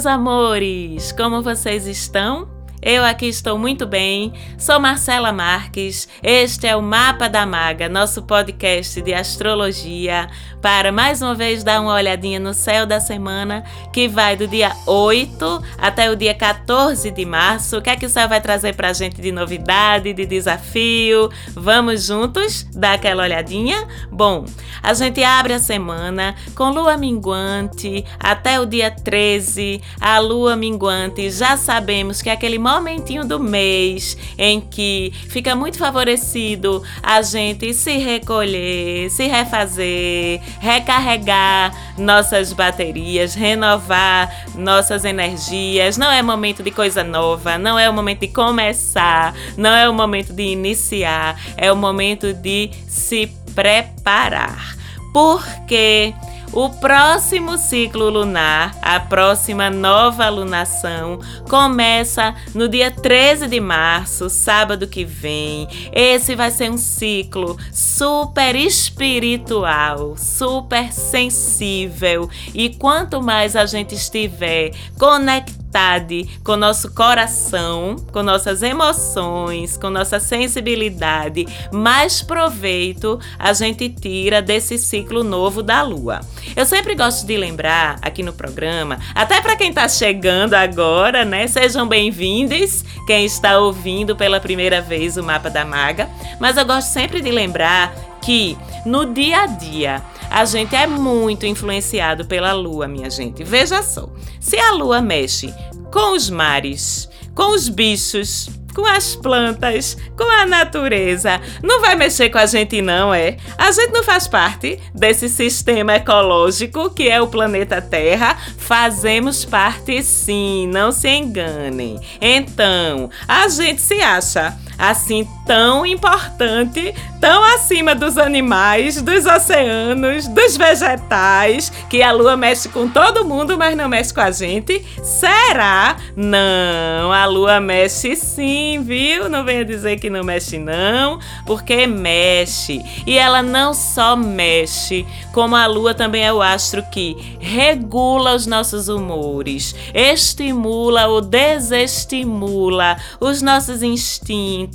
Meus amores! Como vocês estão? Eu aqui estou muito bem. Sou Marcela Marques. Este é o Mapa da Maga, nosso podcast de astrologia, para mais uma vez dar uma olhadinha no céu da semana, que vai do dia 8 até o dia 14 de março. O que é que o céu vai trazer para a gente de novidade, de desafio? Vamos juntos dar aquela olhadinha? Bom, a gente abre a semana com lua minguante até o dia 13. A lua minguante já sabemos que é aquele momentinho do mês em que fica muito favorecido a gente se recolher, se refazer recarregar nossas baterias, renovar nossas energias. Não é momento de coisa nova, não é o momento de começar, não é o momento de iniciar, é o momento de se preparar. Porque o próximo ciclo lunar, a próxima nova lunação, começa no dia 13 de março, sábado que vem. Esse vai ser um ciclo super espiritual, super sensível. E quanto mais a gente estiver conectado, vontade, com nosso coração, com nossas emoções, com nossa sensibilidade, mais proveito a gente tira desse ciclo novo da lua. Eu sempre gosto de lembrar aqui no programa, até para quem está chegando agora, né? Sejam bem-vindos, quem está ouvindo pela primeira vez o Mapa da Maga, mas eu gosto sempre de lembrar que no dia a dia a gente é muito influenciado pela lua, minha gente. Veja só, se a lua mexe com os mares, com os bichos, com as plantas, com a natureza. Não vai mexer com a gente, não, é? A gente não faz parte desse sistema ecológico que é o planeta Terra. Fazemos parte sim, não se enganem. Então, a gente se acha assim tão importante, tão acima dos animais, dos oceanos, dos vegetais, que a lua mexe com todo mundo, mas não mexe com a gente? Será? Não, a lua mexe sim, viu? Não venha dizer que não mexe não, porque mexe. E ela não só mexe, como a lua também é o astro que regula os nossos humores, estimula ou desestimula os nossos instintos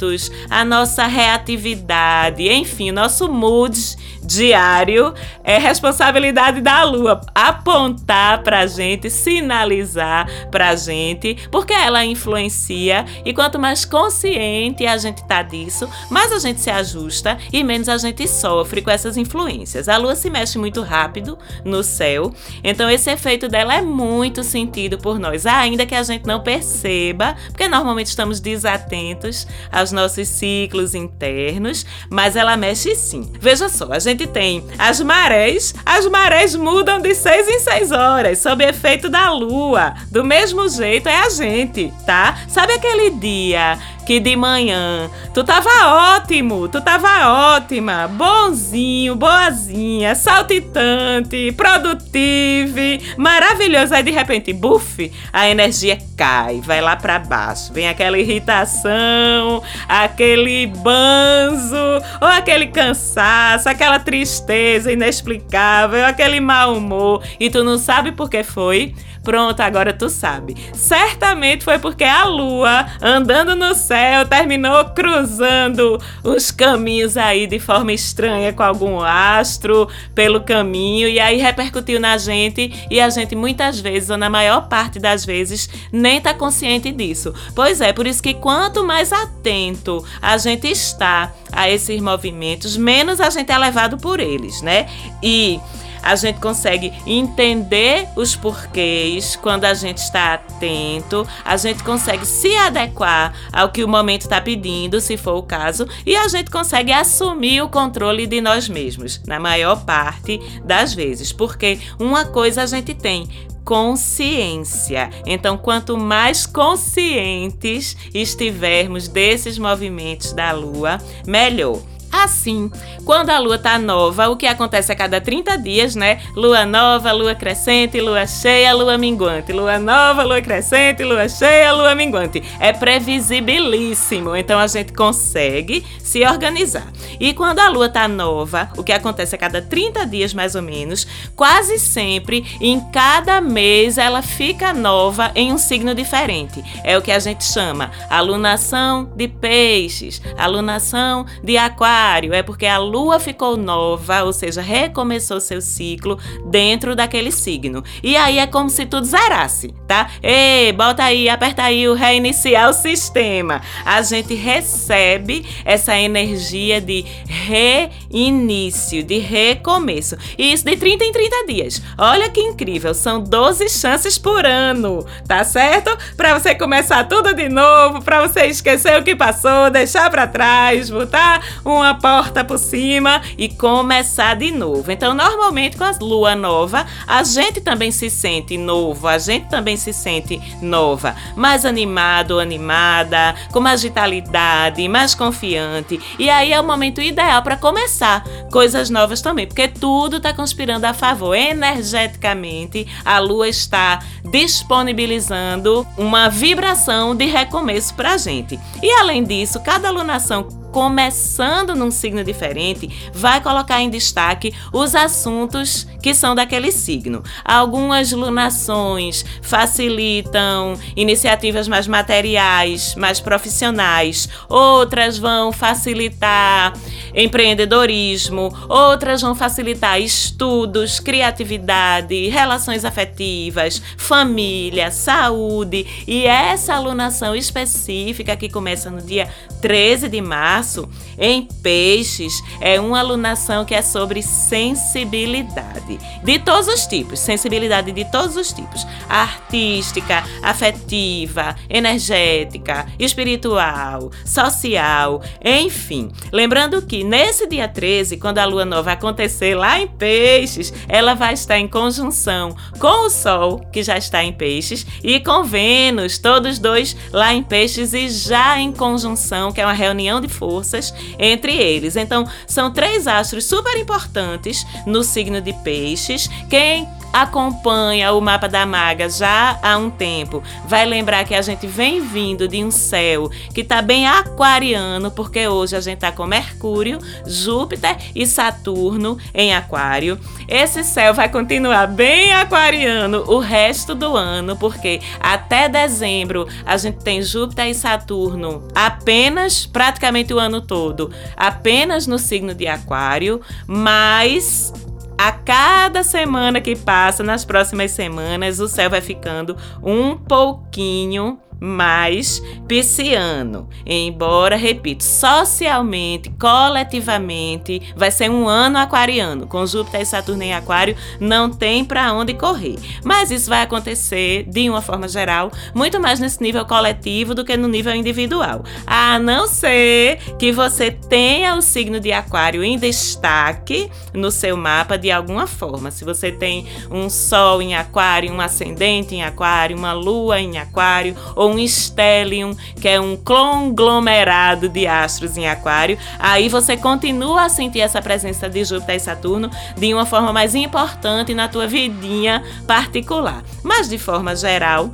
a nossa reatividade, enfim, nosso mood diário é responsabilidade da lua apontar pra gente, sinalizar pra gente, porque ela influencia e quanto mais consciente a gente tá disso, mais a gente se ajusta e menos a gente sofre com essas influências. A lua se mexe muito rápido no céu, então esse efeito dela é muito sentido por nós, ainda que a gente não perceba, porque normalmente estamos desatentos aos nossos ciclos internos, mas ela mexe sim. Veja só, a gente tem as marés, as marés mudam de seis em seis horas, sob efeito da lua. Do mesmo jeito é a gente, tá? Sabe aquele dia que de manhã tu tava ótimo, tu tava ótima, bonzinho, boazinha, saltitante, produtivo, maravilhoso. Aí de repente, buf, a energia cai, vai lá para baixo. Vem aquela irritação, aquele banzo, ou aquele cansaço, aquela tristeza inexplicável, aquele mau humor. E tu não sabe por que foi? Pronto, agora tu sabe. Certamente foi porque a lua, andando no céu, terminou cruzando os caminhos aí de forma estranha com algum astro pelo caminho e aí repercutiu na gente e a gente muitas vezes, ou na maior parte das vezes, nem tá consciente disso. Pois é, por isso que quanto mais atento a gente está a esses movimentos, menos a gente é levado por eles, né? E a gente consegue entender os porquês quando a gente está atento, a gente consegue se adequar ao que o momento está pedindo, se for o caso, e a gente consegue assumir o controle de nós mesmos, na maior parte das vezes, porque uma coisa a gente tem consciência. Então, quanto mais conscientes estivermos desses movimentos da Lua, melhor. Assim, quando a lua tá nova, o que acontece a cada 30 dias, né? Lua nova, lua crescente, lua cheia, lua minguante. Lua nova, lua crescente, lua cheia, lua minguante. É previsibilíssimo, então a gente consegue se organizar. E quando a lua tá nova, o que acontece a cada 30 dias mais ou menos, quase sempre em cada mês ela fica nova em um signo diferente. É o que a gente chama alunação de peixes, alunação de aquário É porque a lua ficou nova, ou seja, recomeçou seu ciclo dentro daquele signo. E aí é como se tudo zerasse, tá? Ei, bota aí, aperta aí o reiniciar o sistema. A gente recebe essa energia de reinício, de recomeço. E isso de 30 em 30 dias. Olha que incrível, são 12 chances por ano, tá certo? Para você começar tudo de novo, para você esquecer o que passou, deixar para trás, botar uma porta por cima e começar de novo. Então, normalmente com a lua nova, a gente também se sente novo, a gente também se sente nova, mais animado, animada, com mais vitalidade, mais confiante. E aí é o momento ideal para começar coisas novas também, porque tudo está conspirando a favor. Energeticamente, a lua está disponibilizando uma vibração de recomeço para a gente. E além disso, cada alunação começando num signo diferente, vai colocar em destaque os assuntos que são daquele signo. Algumas lunações facilitam iniciativas mais materiais, mais profissionais, outras vão facilitar empreendedorismo, outras vão facilitar estudos, criatividade, relações afetivas, família, saúde. E essa alunação específica que começa no dia 13 de março março, em peixes, é uma alunação que é sobre sensibilidade de todos os tipos, sensibilidade de todos os tipos, artística, afetiva, energética, espiritual, social, enfim. Lembrando que nesse dia 13, quando a lua nova acontecer lá em peixes, ela vai estar em conjunção com o sol, que já está em peixes, e com Vênus, todos dois lá em peixes e já em conjunção, que é uma reunião de forças forças entre eles. Então, são três astros super importantes no signo de Peixes. Quem acompanha o mapa da maga já há um tempo, vai lembrar que a gente vem vindo de um céu que está bem aquariano, porque hoje a gente está com Mercúrio, Júpiter e Saturno em Aquário. Esse céu vai continuar bem aquariano o resto do ano, porque até dezembro a gente tem Júpiter e Saturno apenas praticamente o ano todo, apenas no signo de Aquário, mas a cada semana que passa, nas próximas semanas, o céu vai ficando um pouquinho mais pisciano. Embora, repito, socialmente, coletivamente, vai ser um ano aquariano. Com Júpiter e Saturno em Aquário, não tem para onde correr. Mas isso vai acontecer, de uma forma geral, muito mais nesse nível coletivo do que no nível individual. A não ser que você tenha o signo de Aquário em destaque no seu mapa de alguma forma. Se você tem um Sol em Aquário, um ascendente em Aquário, uma Lua em Aquário, ou ou um stellium, que é um conglomerado de astros em aquário, aí você continua a sentir essa presença de Júpiter e Saturno de uma forma mais importante na tua vidinha particular. Mas de forma geral,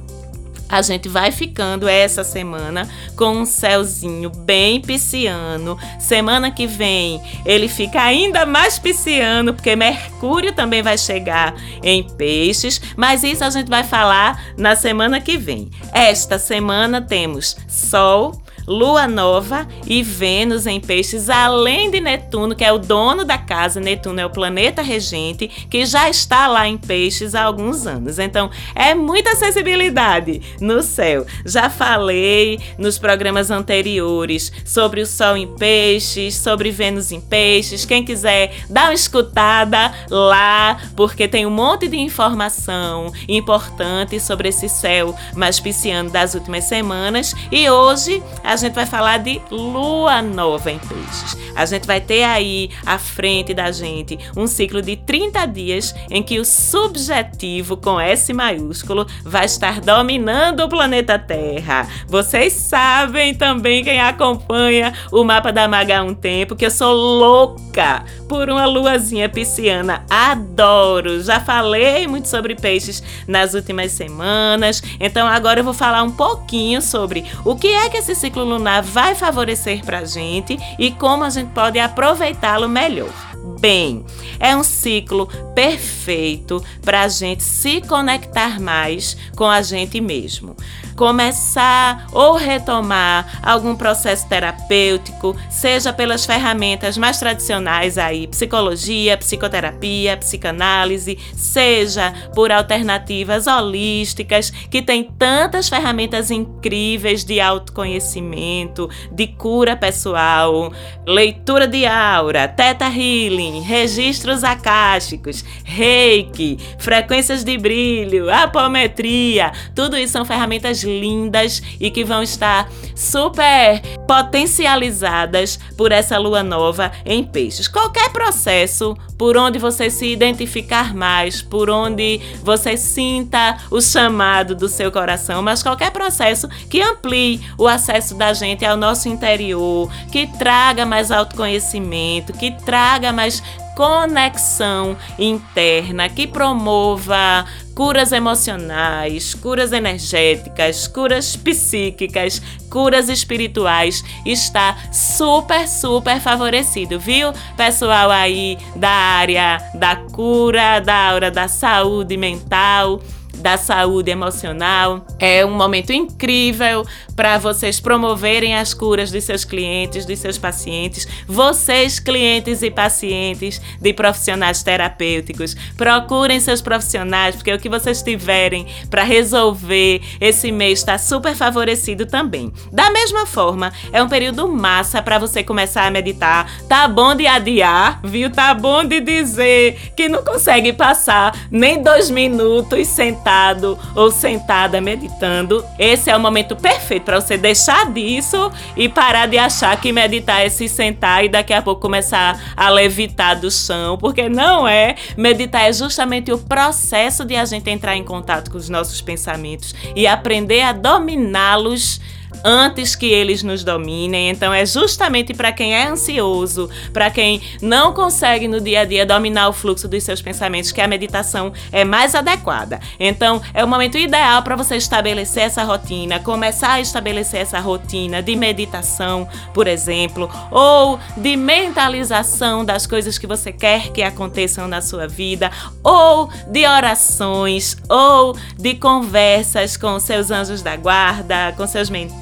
a gente vai ficando essa semana com um céuzinho bem pisciano. Semana que vem ele fica ainda mais pisciano, porque Mercúrio também vai chegar em peixes, mas isso a gente vai falar na semana que vem. Esta semana temos Sol, Lua nova e Vênus em peixes, além de Netuno, que é o dono da casa. Netuno é o planeta regente, que já está lá em peixes há alguns anos. Então, é muita sensibilidade no céu. Já falei nos programas anteriores sobre o Sol em peixes, sobre Vênus em peixes. Quem quiser, dá uma escutada lá, porque tem um monte de informação importante sobre esse céu mais pisciano das últimas semanas. E hoje a gente vai falar de lua nova em peixes. A gente vai ter aí à frente da gente um ciclo de 30 dias em que o subjetivo com S maiúsculo vai estar dominando o planeta Terra. Vocês sabem também quem acompanha o mapa da Maga há um tempo que eu sou louca por uma luazinha pisciana. Adoro. Já falei muito sobre peixes nas últimas semanas. Então agora eu vou falar um pouquinho sobre o que é que esse ciclo lunar vai favorecer pra gente e como a gente pode aproveitá-lo melhor. Bem, é um ciclo perfeito para a gente se conectar mais com a gente mesmo começar ou retomar algum processo terapêutico, seja pelas ferramentas mais tradicionais aí, psicologia, psicoterapia, psicanálise, seja por alternativas holísticas, que tem tantas ferramentas incríveis de autoconhecimento, de cura pessoal, leitura de aura, teta healing, registros acásticos, reiki, frequências de brilho, apometria, tudo isso são ferramentas lindas e que vão estar super potencializadas por essa lua nova em peixes. Qualquer processo por onde você se identificar mais, por onde você sinta o chamado do seu coração, mas qualquer processo que amplie o acesso da gente ao nosso interior, que traga mais autoconhecimento, que traga mais conexão interna, que promova curas emocionais, curas energéticas, curas psíquicas, curas espirituais, está super, super favorecido, viu? Pessoal aí da área da cura, da aura da saúde mental da saúde emocional. É um momento incrível para vocês promoverem as curas dos seus clientes, dos seus pacientes. Vocês, clientes e pacientes de profissionais terapêuticos, procurem seus profissionais, porque o que vocês tiverem para resolver esse mês está super favorecido também. Da mesma forma, é um período massa para você começar a meditar. Tá bom de adiar, viu? Tá bom de dizer que não consegue passar nem dois minutos sentado sentado ou sentada meditando, esse é o momento perfeito para você deixar disso e parar de achar que meditar é se sentar e daqui a pouco começar a levitar do chão, porque não é. Meditar é justamente o processo de a gente entrar em contato com os nossos pensamentos e aprender a dominá-los antes que eles nos dominem. Então é justamente para quem é ansioso, para quem não consegue no dia a dia dominar o fluxo dos seus pensamentos que a meditação é mais adequada. Então é o momento ideal para você estabelecer essa rotina, começar a estabelecer essa rotina de meditação, por exemplo, ou de mentalização das coisas que você quer que aconteçam na sua vida, ou de orações, ou de conversas com seus anjos da guarda, com seus mentores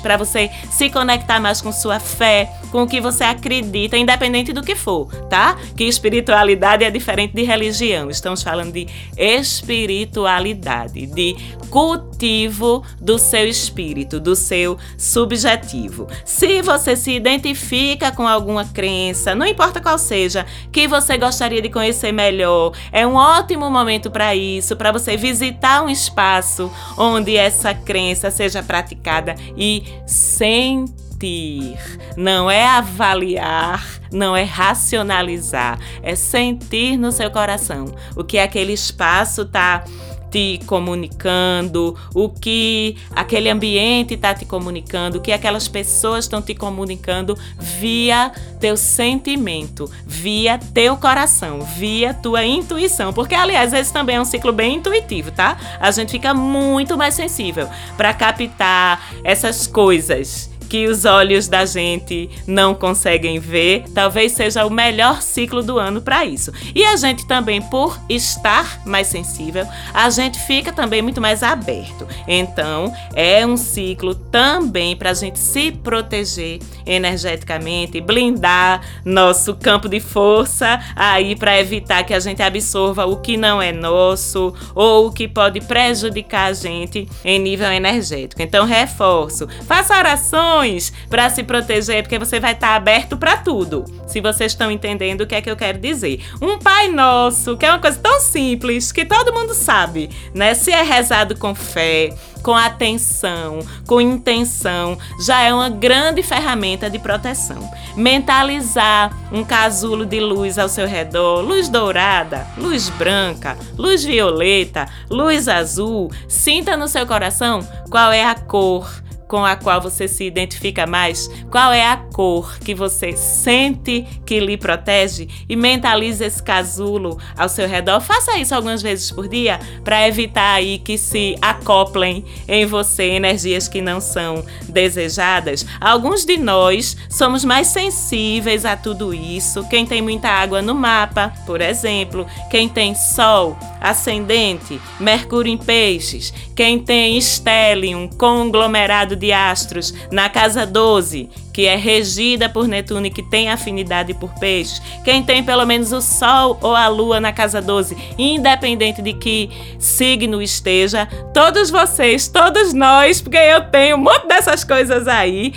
para você se conectar mais com sua fé, com o que você acredita, independente do que for, tá? Que espiritualidade é diferente de religião. Estamos falando de espiritualidade, de cultivo do seu espírito, do seu subjetivo. Se você se identifica com alguma crença, não importa qual seja, que você gostaria de conhecer melhor, é um ótimo momento para isso, para você visitar um espaço onde essa crença seja praticada e sentir. Não é avaliar, não é racionalizar, é sentir no seu coração o que aquele espaço está te comunicando, o que aquele ambiente está te comunicando, o que aquelas pessoas estão te comunicando via teu sentimento, via teu coração, via tua intuição. Porque, aliás, esse também é um ciclo bem intuitivo, tá? A gente fica muito mais sensível para captar essas coisas que os olhos da gente não conseguem ver, talvez seja o melhor ciclo do ano para isso. E a gente também, por estar mais sensível, a gente fica também muito mais aberto. Então, é um ciclo também para a gente se proteger energeticamente, blindar nosso campo de força aí para evitar que a gente absorva o que não é nosso ou o que pode prejudicar a gente em nível energético. Então, reforço, faça orações orações para se proteger, porque você vai estar tá aberto para tudo. Se vocês estão entendendo o que é que eu quero dizer. Um Pai Nosso, que é uma coisa tão simples que todo mundo sabe, né? Se é rezado com fé, com atenção, com intenção, já é uma grande ferramenta de proteção. Mentalizar um casulo de luz ao seu redor, luz dourada, luz branca, luz violeta, luz azul, sinta no seu coração qual é a cor com a qual você se identifica mais? Qual é a cor que você sente que lhe protege? E mentalize esse casulo ao seu redor. Faça isso algumas vezes por dia para evitar aí que se acoplem em você energias que não são desejadas. Alguns de nós somos mais sensíveis a tudo isso. Quem tem muita água no mapa, por exemplo, quem tem sol ascendente, Mercúrio em peixes, quem tem stellium, conglomerado de astros, na casa 12, que é regida por Netuno e que tem afinidade por peixes, quem tem pelo menos o Sol ou a Lua na casa 12, independente de que signo esteja, todos vocês, todos nós, porque eu tenho um monte dessas coisas aí,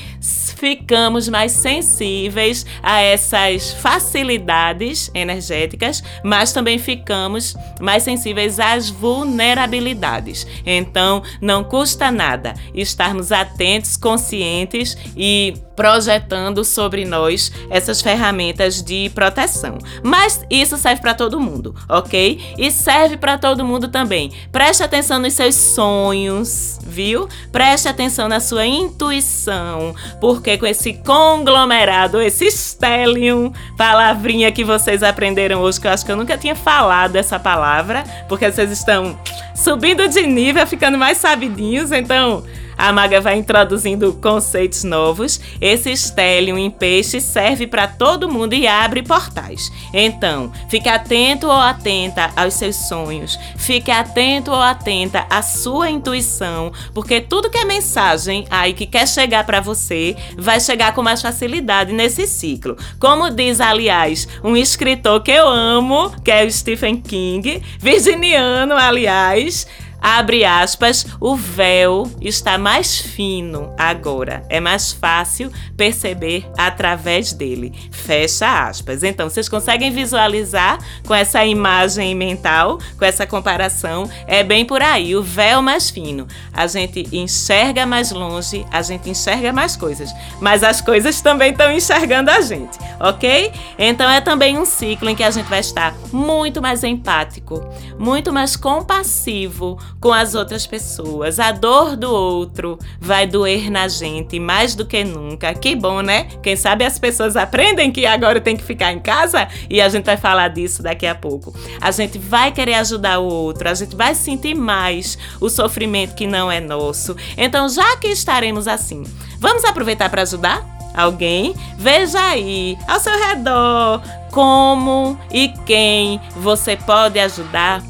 ficamos mais sensíveis a essas facilidades energéticas, mas também ficamos mais sensíveis às vulnerabilidades. Então, não custa nada estarmos atentos, conscientes e projetando sobre nós essas ferramentas de proteção. Mas isso serve para todo mundo, ok? E serve para todo mundo também. Preste atenção nos seus sonhos, viu? Preste atenção na sua intuição, porque com esse conglomerado, esse stellium, palavrinha que vocês aprenderam hoje, que eu acho que eu nunca tinha falado essa palavra, porque vocês estão subindo de nível, ficando mais sabidinhos, então a maga vai introduzindo conceitos novos. Esse estélio em peixe serve para todo mundo e abre portais. Então, fique atento ou atenta aos seus sonhos. Fique atento ou atenta à sua intuição, porque tudo que é mensagem aí que quer chegar para você vai chegar com mais facilidade nesse ciclo. Como diz, aliás, um escritor que eu amo, que é o Stephen King, virginiano, aliás, Abre aspas, o véu está mais fino agora. É mais fácil perceber através dele. Fecha aspas. Então, vocês conseguem visualizar com essa imagem mental, com essa comparação? É bem por aí. O véu mais fino. A gente enxerga mais longe, a gente enxerga mais coisas. Mas as coisas também estão enxergando a gente, ok? Então, é também um ciclo em que a gente vai estar muito mais empático, muito mais compassivo com as outras pessoas. A dor do outro vai doer na gente mais do que nunca. Que bom, né? Quem sabe as pessoas aprendem que agora tem que ficar em casa e a gente vai falar disso daqui a pouco. A gente vai querer ajudar o outro, a gente vai sentir mais o sofrimento que não é nosso. Então, já que estaremos assim, vamos aproveitar para ajudar? alguém, veja aí ao seu redor como e quem você pode ajudar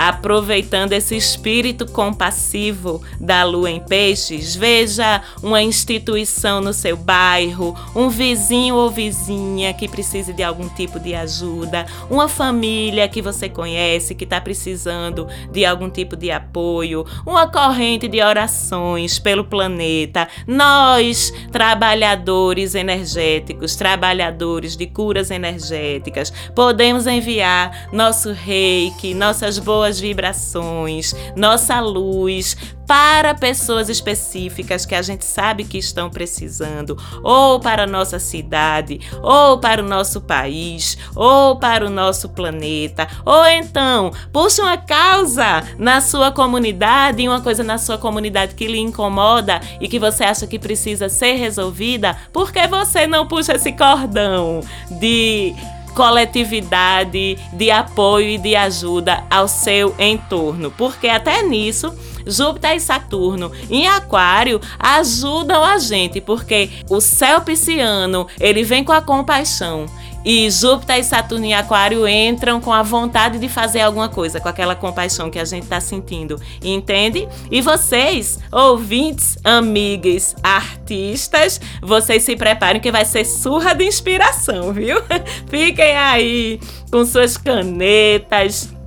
Aproveitando esse espírito compassivo da lua em peixes, veja uma instituição no seu bairro, um vizinho ou vizinha que precise de algum tipo de ajuda, uma família que você conhece que está precisando de algum tipo de apoio, uma corrente de orações pelo planeta. Nós, trabalhadores energéticos, trabalhadores de curas energéticas, podemos enviar nosso reiki, nossas boas vibrações, nossa luz para pessoas específicas que a gente sabe que estão precisando, ou para a nossa cidade, ou para o nosso país, ou para o nosso planeta, ou então puxa uma causa na sua comunidade, uma coisa na sua comunidade que lhe incomoda e que você acha que precisa ser resolvida, por que você não puxa esse cordão de coletividade, de apoio e de ajuda ao seu entorno, porque até nisso Júpiter e Saturno em Aquário ajudam a gente, porque o céu pisciano, ele vem com a compaixão. E Júpiter e Saturno em Aquário entram com a vontade de fazer alguma coisa, com aquela compaixão que a gente está sentindo, entende? E vocês, ouvintes, amigas, artistas, vocês se preparem que vai ser surra de inspiração, viu? Fiquem aí com suas canetas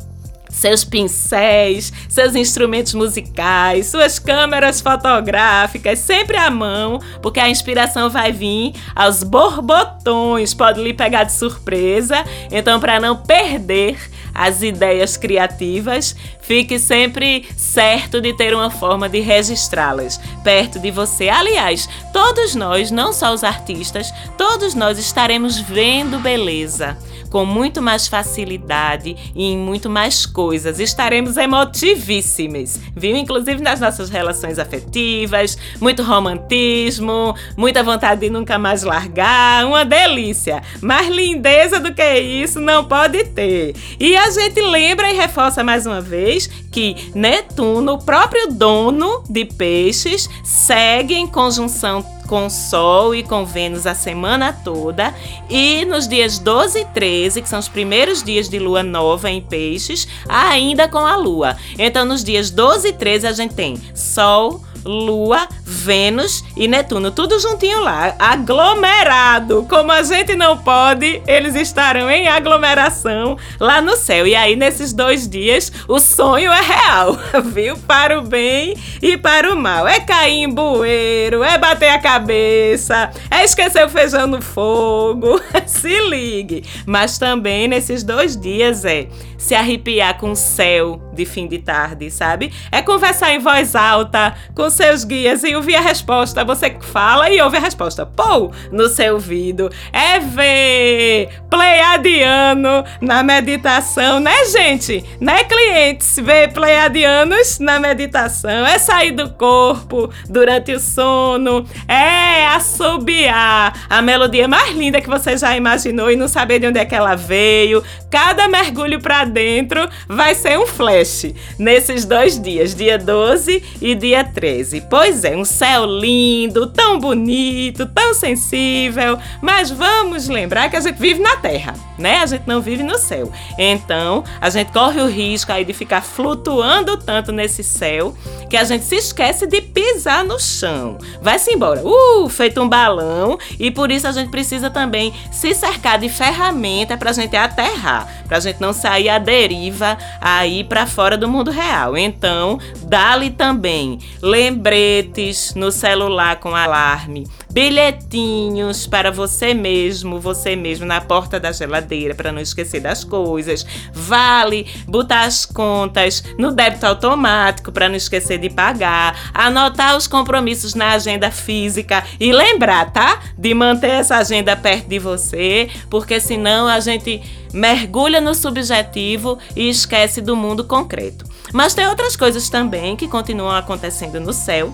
seus pincéis, seus instrumentos musicais, suas câmeras fotográficas, sempre à mão, porque a inspiração vai vir aos borbotões, pode lhe pegar de surpresa. Então, para não perder as ideias criativas, fique sempre certo de ter uma forma de registrá-las perto de você. Aliás, todos nós, não só os artistas, todos nós estaremos vendo beleza com muito mais facilidade e em muito mais coisas. Estaremos emotivíssimas, viu? Inclusive nas nossas relações afetivas, muito romantismo, muita vontade de nunca mais largar, uma delícia. Mais lindeza do que isso não pode ter. E a gente lembra e reforça mais uma vez que Netuno, o próprio dono de peixes, segue em conjunção com Sol e com Vênus a semana toda. E nos dias 12 e 13, que são os primeiros dias de lua nova em Peixes, ainda com a lua. Então, nos dias 12 e 13, a gente tem Sol. Lua, Vênus e Netuno, tudo juntinho lá, aglomerado. Como a gente não pode, eles estarão em aglomeração lá no céu. E aí, nesses dois dias, o sonho é real, viu? Para o bem e para o mal. É cair em bueiro, é bater a cabeça, é esquecer o feijão no fogo. Se ligue. Mas também nesses dois dias é se arrepiar com o céu de fim de tarde, sabe? É conversar em voz alta com seus guias e ouvir a resposta. Você fala e ouve a resposta. Pô, no seu ouvido. É ver pleiadiano na meditação, né, gente? Né, clientes? Ver pleiadianos na meditação. É sair do corpo durante o sono. É assobiar a melodia mais linda que você já imaginou e não saber de onde é que ela veio. Cada mergulho para dentro vai ser um flash nesses dois dias, dia 12 e dia 13. Pois é, um céu lindo, tão bonito, tão sensível, mas vamos lembrar que a gente vive na Terra, né? A gente não vive no céu. Então, a gente corre o risco aí de ficar flutuando tanto nesse céu que a gente se esquece de pisar no chão. Vai-se embora, uh, feito um balão, e por isso a gente precisa também se cercar de ferramenta para a gente aterrar, para a gente não sair a deriva aí para fora do mundo real. Então, dá-lhe também lembretes no celular com alarme, bilhetinhos para você mesmo, você mesmo na porta da geladeira para não esquecer das coisas. Vale botar as contas no débito automático para não esquecer de pagar, anotar os compromissos na agenda física e lembrar, tá? De manter essa agenda perto de você, porque senão a gente mergulha no subjetivo e esquece do mundo concreto. Mas tem outras coisas também que continuam acontecendo no céu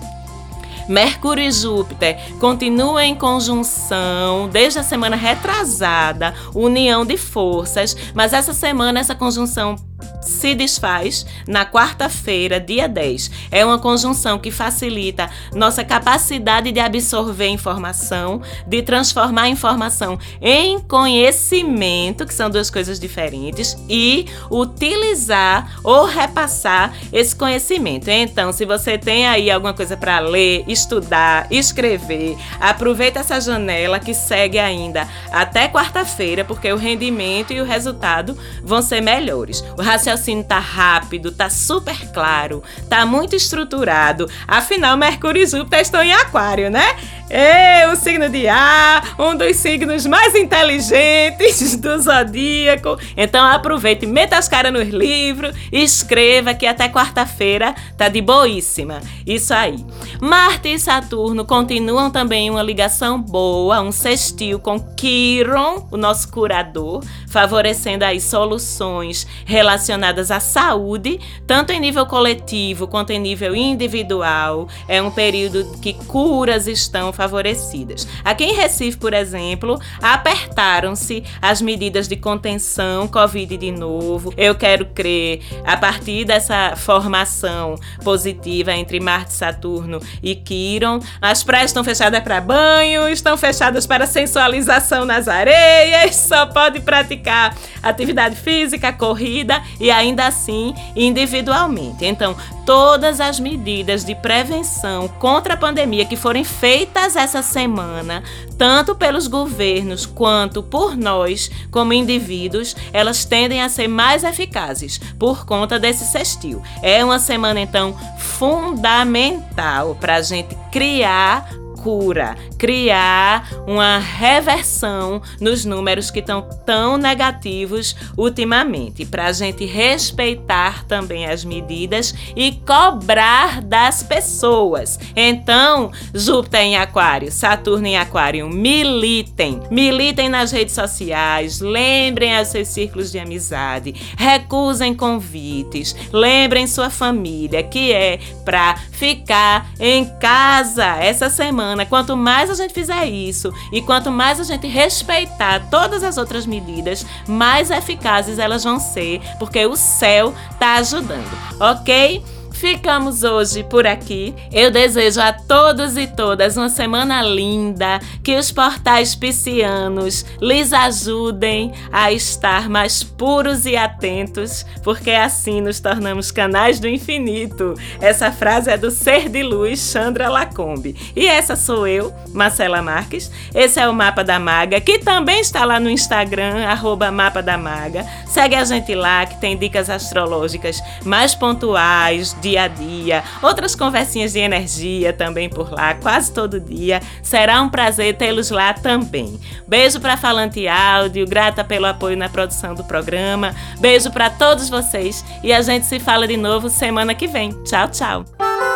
Mercúrio e Júpiter continuam em conjunção desde a semana retrasada, união de forças, mas essa semana essa conjunção se desfaz na quarta-feira, dia 10. É uma conjunção que facilita nossa capacidade de absorver informação, de transformar informação em conhecimento, que são duas coisas diferentes, e utilizar ou repassar esse conhecimento. Então, se você tem aí alguma coisa para ler, estudar, escrever, aproveita essa janela que segue ainda até quarta-feira, porque o rendimento e o resultado vão ser melhores. O raciocínio tá rápido, tá super claro, tá muito estruturado. Afinal, Mercúrio e Júpiter estão em Aquário, né? É o signo de ar, um dos signos mais inteligentes do zodíaco. Então aproveite, meta as caras nos livros, escreva que até quarta-feira tá de boíssima. Isso aí. Marte e Saturno continuam também uma ligação boa, um sextil com Quiron, o nosso curador, favorecendo aí soluções relacionadas à saúde, tanto em nível coletivo quanto em nível individual. É um período que curas estão favorecidas. Aqui em Recife, por exemplo, apertaram-se as medidas de contenção Covid de novo. Eu quero crer, a partir dessa formação positiva entre Marte, Saturno e Quiron, as praias estão fechadas para banho, estão fechadas para sensualização nas areias, só pode praticar atividade física, corrida e ainda assim individualmente. Então, todas as medidas de prevenção contra a pandemia que forem feitas medidas essa semana, tanto pelos governos quanto por nós, como indivíduos, elas tendem a ser mais eficazes por conta desse sextil. É uma semana, então, fundamental para a gente criar cura, criar uma reversão nos números que estão tão negativos ultimamente, para a gente respeitar também as medidas e cobrar das pessoas. Então, Júpiter em Aquário, Saturno em Aquário, militem, militem nas redes sociais, lembrem os seus círculos de amizade, recusem convites, lembrem sua família que é para ficar em casa. Essa semana semana, quanto mais a gente fizer isso e quanto mais a gente respeitar todas as outras medidas, mais eficazes elas vão ser, porque o céu está ajudando, ok? Ficamos hoje por aqui. Eu desejo a todos e todas uma semana linda, que os portais piscianos lhes ajudem a estar mais puros e atentos, porque assim nos tornamos canais do infinito. Essa frase é do Ser de Luz, Chandra Lacombe. E essa sou eu, Marcela Marques. Esse é o Mapa da Maga, que também está lá no Instagram, arroba Mapa da Maga. Segue a gente lá, que tem dicas astrológicas mais pontuais, de dia a dia, outras conversinhas de energia também por lá, quase todo dia. Será um prazer tê-los lá também. Beijo para Falante Áudio, grata pelo apoio na produção do programa. Beijo para todos vocês e a gente se fala de novo semana que vem. Tchau, tchau.